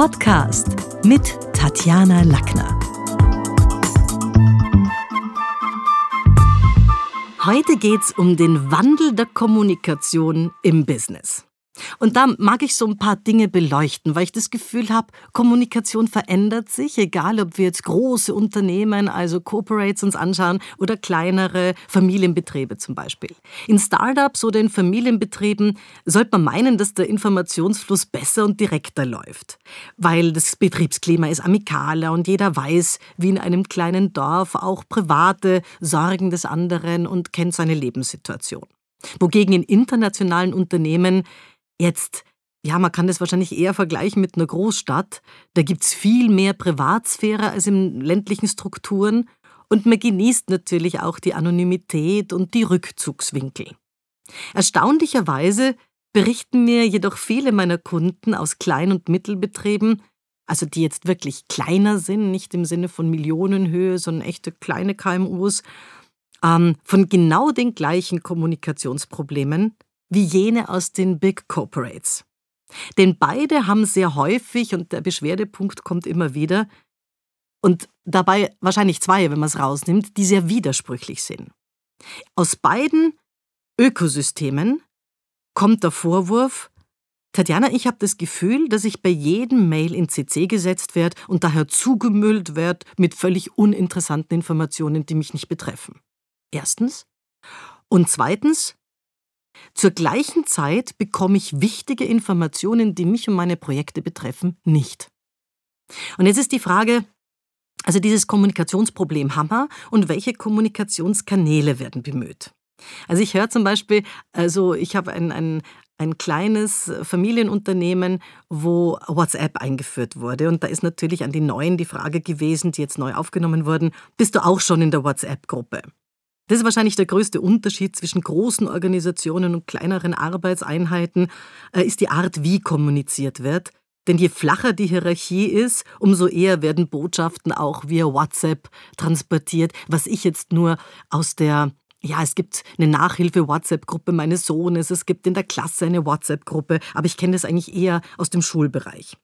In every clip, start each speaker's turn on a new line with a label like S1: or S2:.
S1: Podcast mit Tatjana Lackner. Heute geht es um den Wandel der Kommunikation im Business. Und da mag ich so ein paar Dinge beleuchten, weil ich das Gefühl habe, Kommunikation verändert sich, egal ob wir jetzt große Unternehmen, also Corporates uns anschauen oder kleinere Familienbetriebe zum Beispiel. In Startups oder in Familienbetrieben sollte man meinen, dass der Informationsfluss besser und direkter läuft, weil das Betriebsklima ist amikaler und jeder weiß, wie in einem kleinen Dorf auch private Sorgen des anderen und kennt seine Lebenssituation. Wogegen in internationalen Unternehmen Jetzt, ja, man kann das wahrscheinlich eher vergleichen mit einer Großstadt. Da gibt es viel mehr Privatsphäre als in ländlichen Strukturen und man genießt natürlich auch die Anonymität und die Rückzugswinkel. Erstaunlicherweise berichten mir jedoch viele meiner Kunden aus Klein- und Mittelbetrieben, also die jetzt wirklich kleiner sind, nicht im Sinne von Millionenhöhe, sondern echte kleine KMUs, ähm, von genau den gleichen Kommunikationsproblemen, wie jene aus den Big Corporates. Denn beide haben sehr häufig, und der Beschwerdepunkt kommt immer wieder, und dabei wahrscheinlich zwei, wenn man es rausnimmt, die sehr widersprüchlich sind. Aus beiden Ökosystemen kommt der Vorwurf, Tatjana, ich habe das Gefühl, dass ich bei jedem Mail in CC gesetzt werde und daher zugemüllt werde mit völlig uninteressanten Informationen, die mich nicht betreffen. Erstens. Und zweitens, zur gleichen Zeit bekomme ich wichtige Informationen, die mich und meine Projekte betreffen, nicht. Und jetzt ist die Frage, also dieses Kommunikationsproblem Hammer und welche Kommunikationskanäle werden bemüht? Also ich höre zum Beispiel, also ich habe ein, ein, ein kleines Familienunternehmen, wo WhatsApp eingeführt wurde. Und da ist natürlich an die Neuen die Frage gewesen, die jetzt neu aufgenommen wurden, bist du auch schon in der WhatsApp-Gruppe? Das ist wahrscheinlich der größte Unterschied zwischen großen Organisationen und kleineren Arbeitseinheiten, äh, ist die Art, wie kommuniziert wird. Denn je flacher die Hierarchie ist, umso eher werden Botschaften auch via WhatsApp transportiert, was ich jetzt nur aus der ja, es gibt eine Nachhilfe-WhatsApp-Gruppe meines Sohnes, es gibt in der Klasse eine WhatsApp-Gruppe, aber ich kenne das eigentlich eher aus dem Schulbereich.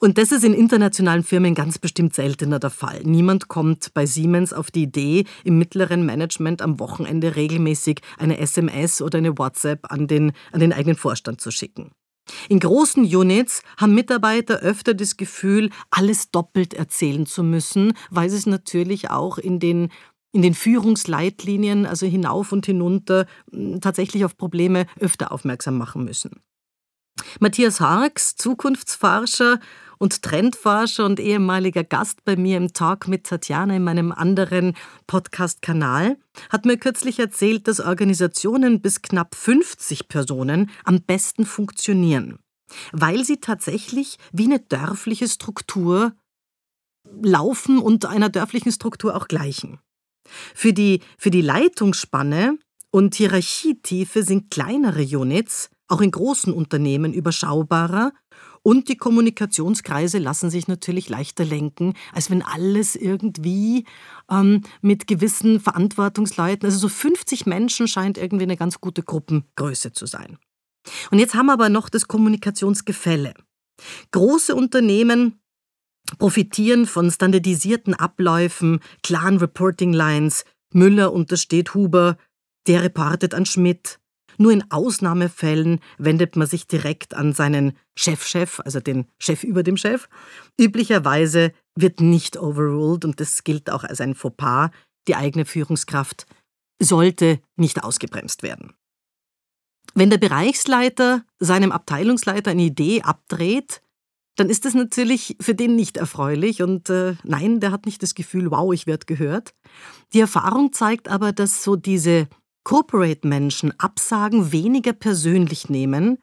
S1: Und das ist in internationalen Firmen ganz bestimmt seltener der Fall. Niemand kommt bei Siemens auf die Idee, im mittleren Management am Wochenende regelmäßig eine SMS oder eine WhatsApp an den, an den eigenen Vorstand zu schicken. In großen Units haben Mitarbeiter öfter das Gefühl, alles doppelt erzählen zu müssen, weil sie es natürlich auch in den in den Führungsleitlinien, also hinauf und hinunter, tatsächlich auf Probleme öfter aufmerksam machen müssen. Matthias Harks, Zukunftsforscher und Trendforscher und ehemaliger Gast bei mir im Talk mit Tatjana in meinem anderen Podcast-Kanal, hat mir kürzlich erzählt, dass Organisationen bis knapp 50 Personen am besten funktionieren, weil sie tatsächlich wie eine dörfliche Struktur laufen und einer dörflichen Struktur auch gleichen. Für die, für die Leitungsspanne und Hierarchietiefe sind kleinere Units auch in großen Unternehmen überschaubarer und die Kommunikationskreise lassen sich natürlich leichter lenken, als wenn alles irgendwie ähm, mit gewissen Verantwortungsleuten, also so 50 Menschen scheint irgendwie eine ganz gute Gruppengröße zu sein. Und jetzt haben wir aber noch das Kommunikationsgefälle. Große Unternehmen profitieren von standardisierten Abläufen, klaren Reporting Lines. Müller untersteht Huber, der reportet an Schmidt. Nur in Ausnahmefällen wendet man sich direkt an seinen Chefchef, -Chef, also den Chef über dem Chef. Üblicherweise wird nicht overruled und das gilt auch als ein Fauxpas. Die eigene Führungskraft sollte nicht ausgebremst werden. Wenn der Bereichsleiter seinem Abteilungsleiter eine Idee abdreht, dann ist das natürlich für den nicht erfreulich und äh, nein, der hat nicht das Gefühl, wow, ich werde gehört. Die Erfahrung zeigt aber, dass so diese Corporate-Menschen Absagen weniger persönlich nehmen,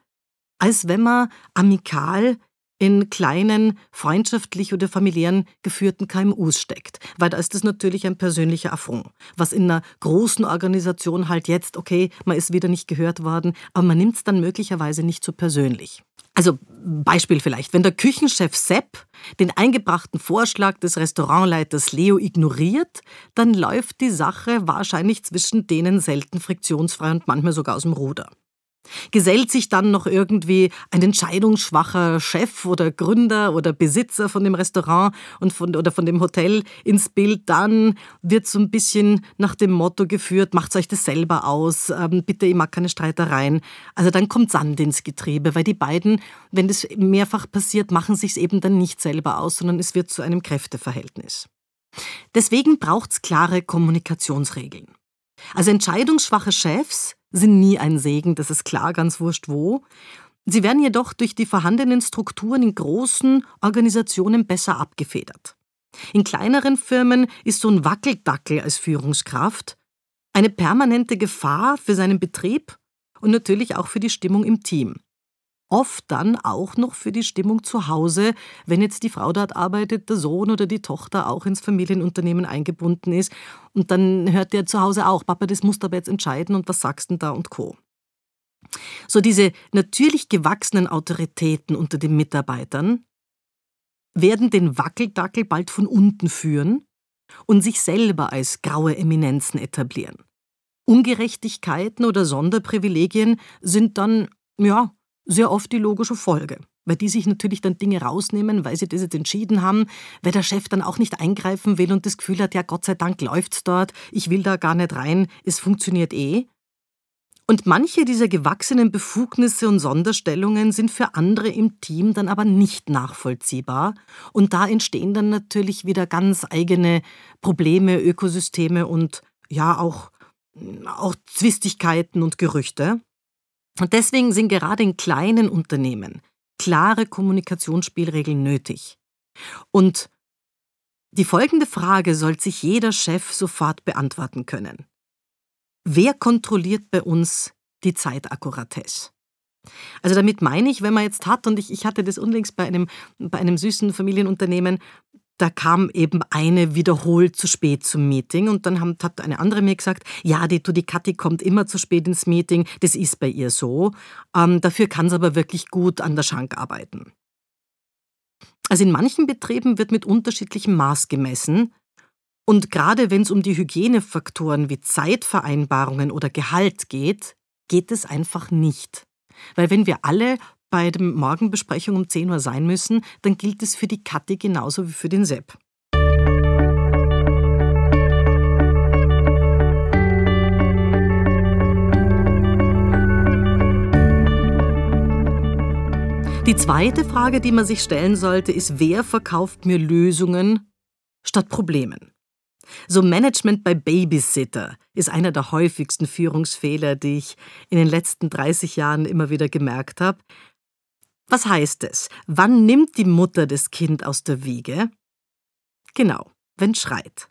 S1: als wenn man amikal in kleinen, freundschaftlich oder familiären geführten KMUs steckt. Weil da ist das natürlich ein persönlicher Affront. Was in einer großen Organisation halt jetzt, okay, man ist wieder nicht gehört worden, aber man nimmt es dann möglicherweise nicht so persönlich. Also Beispiel vielleicht, wenn der Küchenchef Sepp den eingebrachten Vorschlag des Restaurantleiters Leo ignoriert, dann läuft die Sache wahrscheinlich zwischen denen selten friktionsfrei und manchmal sogar aus dem Ruder. Gesellt sich dann noch irgendwie ein entscheidungsschwacher Chef oder Gründer oder Besitzer von dem Restaurant und von, oder von dem Hotel ins Bild, dann wird so ein bisschen nach dem Motto geführt, macht euch das selber aus, ähm, bitte, ich mag keine Streitereien. Also dann kommt Sand ins Getriebe, weil die beiden, wenn das mehrfach passiert, machen sich eben dann nicht selber aus, sondern es wird zu einem Kräfteverhältnis. Deswegen braucht es klare Kommunikationsregeln. Also entscheidungsschwache Chefs sind nie ein Segen, das ist klar, ganz wurscht wo. Sie werden jedoch durch die vorhandenen Strukturen in großen Organisationen besser abgefedert. In kleineren Firmen ist so ein Wackeldackel als Führungskraft eine permanente Gefahr für seinen Betrieb und natürlich auch für die Stimmung im Team oft dann auch noch für die Stimmung zu Hause, wenn jetzt die Frau dort arbeitet, der Sohn oder die Tochter auch ins Familienunternehmen eingebunden ist. Und dann hört der zu Hause auch, Papa, das musst du aber jetzt entscheiden und was sagst denn da und Co. So diese natürlich gewachsenen Autoritäten unter den Mitarbeitern werden den Wackeldackel bald von unten führen und sich selber als graue Eminenzen etablieren. Ungerechtigkeiten oder Sonderprivilegien sind dann, ja, sehr oft die logische Folge. Weil die sich natürlich dann Dinge rausnehmen, weil sie das jetzt entschieden haben, weil der Chef dann auch nicht eingreifen will und das Gefühl hat, ja Gott sei Dank läuft's dort, ich will da gar nicht rein, es funktioniert eh. Und manche dieser gewachsenen Befugnisse und Sonderstellungen sind für andere im Team dann aber nicht nachvollziehbar. Und da entstehen dann natürlich wieder ganz eigene Probleme, Ökosysteme und ja auch, auch Zwistigkeiten und Gerüchte. Und deswegen sind gerade in kleinen Unternehmen klare Kommunikationsspielregeln nötig. Und die folgende Frage sollte sich jeder Chef sofort beantworten können. Wer kontrolliert bei uns die Zeitakkuratesse? Also damit meine ich, wenn man jetzt hat, und ich, ich hatte das unlängst bei einem, bei einem süßen Familienunternehmen, da kam eben eine wiederholt zu spät zum Meeting und dann hat eine andere mir gesagt, ja, die, du, die Kathi kommt immer zu spät ins Meeting, das ist bei ihr so. Ähm, dafür kann sie aber wirklich gut an der Schank arbeiten. Also in manchen Betrieben wird mit unterschiedlichem Maß gemessen und gerade wenn es um die Hygienefaktoren wie Zeitvereinbarungen oder Gehalt geht, geht es einfach nicht. Weil wenn wir alle bei der Morgenbesprechung um 10 Uhr sein müssen, dann gilt es für die Kathi genauso wie für den Sepp. Die zweite Frage, die man sich stellen sollte, ist, wer verkauft mir Lösungen statt Problemen? So Management bei Babysitter ist einer der häufigsten Führungsfehler, die ich in den letzten 30 Jahren immer wieder gemerkt habe. Was heißt es? Wann nimmt die Mutter das Kind aus der Wiege? Genau, wenn schreit.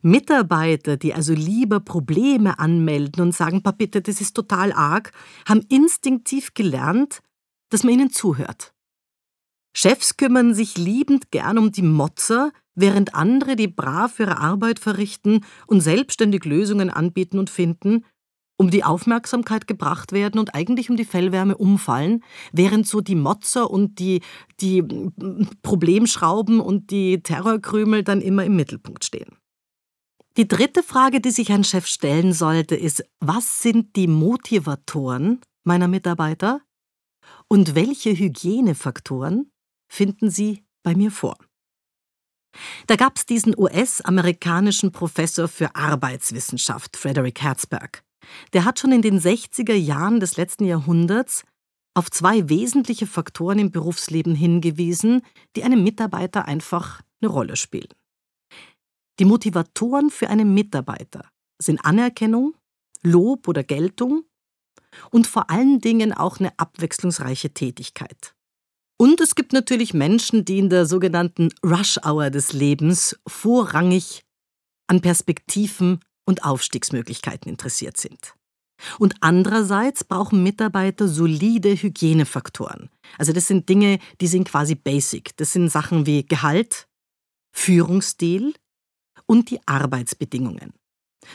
S1: Mitarbeiter, die also lieber Probleme anmelden und sagen, bitte, das ist total arg, haben instinktiv gelernt, dass man ihnen zuhört. Chefs kümmern sich liebend gern um die Motzer, während andere, die brav ihre Arbeit verrichten und selbstständig Lösungen anbieten und finden, um die Aufmerksamkeit gebracht werden und eigentlich um die Fellwärme umfallen, während so die Motzer und die, die Problemschrauben und die Terrorkrümel dann immer im Mittelpunkt stehen. Die dritte Frage, die sich ein Chef stellen sollte, ist, was sind die Motivatoren meiner Mitarbeiter und welche Hygienefaktoren finden sie bei mir vor? Da gab es diesen US-amerikanischen Professor für Arbeitswissenschaft, Frederick Herzberg. Der hat schon in den 60er Jahren des letzten Jahrhunderts auf zwei wesentliche Faktoren im Berufsleben hingewiesen, die einem Mitarbeiter einfach eine Rolle spielen. Die Motivatoren für einen Mitarbeiter sind Anerkennung, Lob oder Geltung und vor allen Dingen auch eine abwechslungsreiche Tätigkeit. Und es gibt natürlich Menschen, die in der sogenannten Rush-Hour des Lebens vorrangig an Perspektiven und Aufstiegsmöglichkeiten interessiert sind. Und andererseits brauchen Mitarbeiter solide Hygienefaktoren. Also das sind Dinge, die sind quasi basic. Das sind Sachen wie Gehalt, Führungsstil und die Arbeitsbedingungen.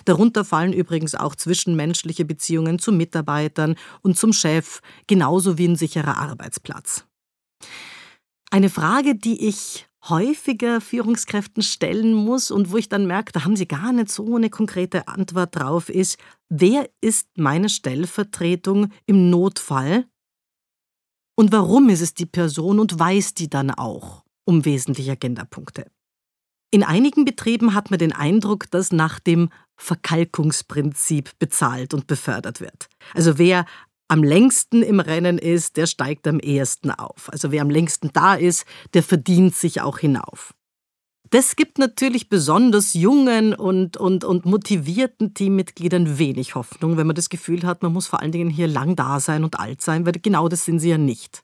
S1: Darunter fallen übrigens auch zwischenmenschliche Beziehungen zu Mitarbeitern und zum Chef, genauso wie ein sicherer Arbeitsplatz. Eine Frage, die ich häufiger Führungskräften stellen muss und wo ich dann merke, da haben sie gar nicht so eine konkrete Antwort drauf, ist, wer ist meine Stellvertretung im Notfall? Und warum ist es die Person und weiß die dann auch um wesentliche Agendapunkte? In einigen Betrieben hat man den Eindruck, dass nach dem Verkalkungsprinzip bezahlt und befördert wird. Also wer am längsten im Rennen ist, der steigt am ehesten auf. Also wer am längsten da ist, der verdient sich auch hinauf. Das gibt natürlich besonders jungen und, und, und motivierten Teammitgliedern wenig Hoffnung, wenn man das Gefühl hat, man muss vor allen Dingen hier lang da sein und alt sein, weil genau das sind sie ja nicht.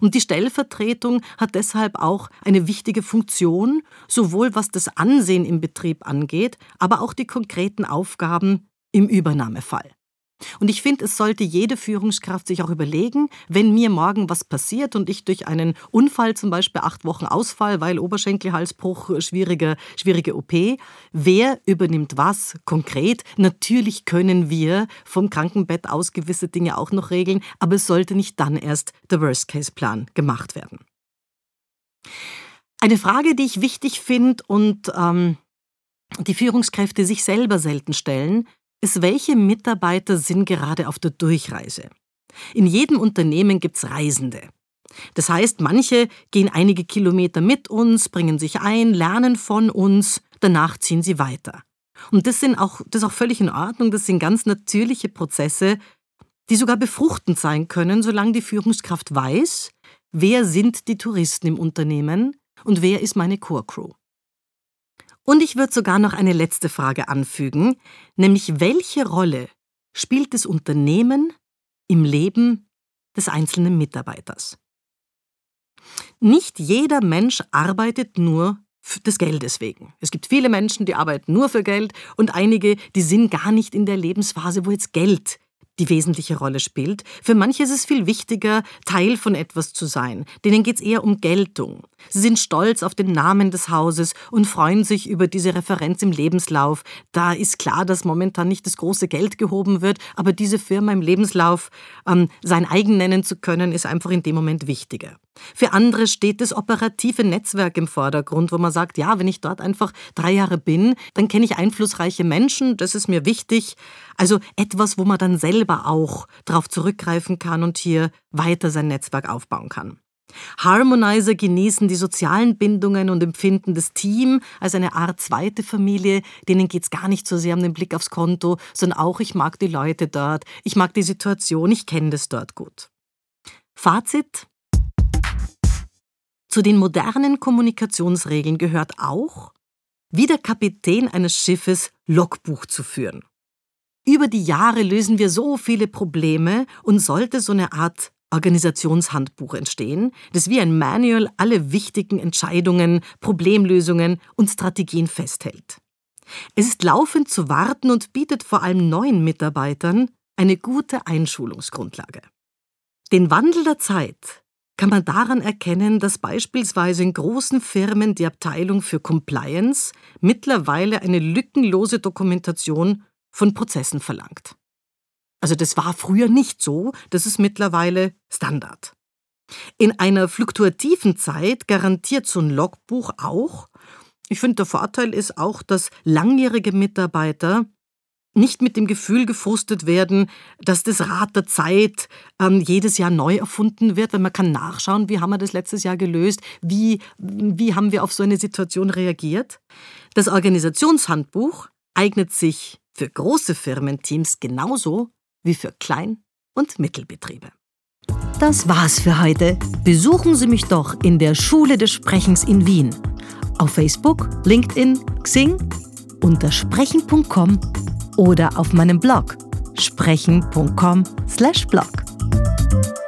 S1: Und die Stellvertretung hat deshalb auch eine wichtige Funktion, sowohl was das Ansehen im Betrieb angeht, aber auch die konkreten Aufgaben im Übernahmefall. Und ich finde, es sollte jede Führungskraft sich auch überlegen, wenn mir morgen was passiert und ich durch einen Unfall zum Beispiel acht Wochen Ausfall, weil Oberschenkelhalsbruch, schwierige, schwierige OP, wer übernimmt was konkret? Natürlich können wir vom Krankenbett aus gewisse Dinge auch noch regeln, aber es sollte nicht dann erst der Worst-Case-Plan gemacht werden. Eine Frage, die ich wichtig finde und ähm, die Führungskräfte sich selber selten stellen, ist, welche Mitarbeiter sind gerade auf der Durchreise. In jedem Unternehmen gibt es Reisende. Das heißt, manche gehen einige Kilometer mit uns, bringen sich ein, lernen von uns, danach ziehen sie weiter. Und das, sind auch, das ist auch völlig in Ordnung, das sind ganz natürliche Prozesse, die sogar befruchtend sein können, solange die Führungskraft weiß, wer sind die Touristen im Unternehmen und wer ist meine Core Crew. Und ich würde sogar noch eine letzte Frage anfügen, nämlich welche Rolle spielt das Unternehmen im Leben des einzelnen Mitarbeiters? Nicht jeder Mensch arbeitet nur des Geldes wegen. Es gibt viele Menschen, die arbeiten nur für Geld und einige, die sind gar nicht in der Lebensphase, wo jetzt Geld die wesentliche Rolle spielt. Für manche ist es viel wichtiger, Teil von etwas zu sein. Denen geht es eher um Geltung. Sie sind stolz auf den Namen des Hauses und freuen sich über diese Referenz im Lebenslauf. Da ist klar, dass momentan nicht das große Geld gehoben wird, aber diese Firma im Lebenslauf ähm, sein eigen nennen zu können, ist einfach in dem Moment wichtiger. Für andere steht das operative Netzwerk im Vordergrund, wo man sagt, ja, wenn ich dort einfach drei Jahre bin, dann kenne ich einflussreiche Menschen, das ist mir wichtig. Also etwas, wo man dann selber auch darauf zurückgreifen kann und hier weiter sein Netzwerk aufbauen kann. Harmonizer genießen die sozialen Bindungen und empfinden das Team als eine Art zweite Familie. Denen geht es gar nicht so sehr um den Blick aufs Konto, sondern auch, ich mag die Leute dort, ich mag die Situation, ich kenne das dort gut. Fazit. Zu den modernen Kommunikationsregeln gehört auch, wie der Kapitän eines Schiffes Logbuch zu führen. Über die Jahre lösen wir so viele Probleme und sollte so eine Art Organisationshandbuch entstehen, das wie ein Manual alle wichtigen Entscheidungen, Problemlösungen und Strategien festhält. Es ist laufend zu warten und bietet vor allem neuen Mitarbeitern eine gute Einschulungsgrundlage. Den Wandel der Zeit kann man daran erkennen, dass beispielsweise in großen Firmen die Abteilung für Compliance mittlerweile eine lückenlose Dokumentation von Prozessen verlangt. Also das war früher nicht so, das ist mittlerweile Standard. In einer fluktuativen Zeit garantiert so ein Logbuch auch, ich finde, der Vorteil ist auch, dass langjährige Mitarbeiter nicht mit dem Gefühl gefrustet werden, dass das Rad der Zeit ähm, jedes Jahr neu erfunden wird, weil man kann nachschauen, wie haben wir das letztes Jahr gelöst, wie, wie haben wir auf so eine Situation reagiert. Das Organisationshandbuch eignet sich für große Firmenteams genauso wie für Klein- und Mittelbetriebe. Das war's für heute. Besuchen Sie mich doch in der Schule des Sprechens in Wien. Auf Facebook, LinkedIn, Xing, unter sprechen.com oder auf meinem Blog sprechen.com/blog.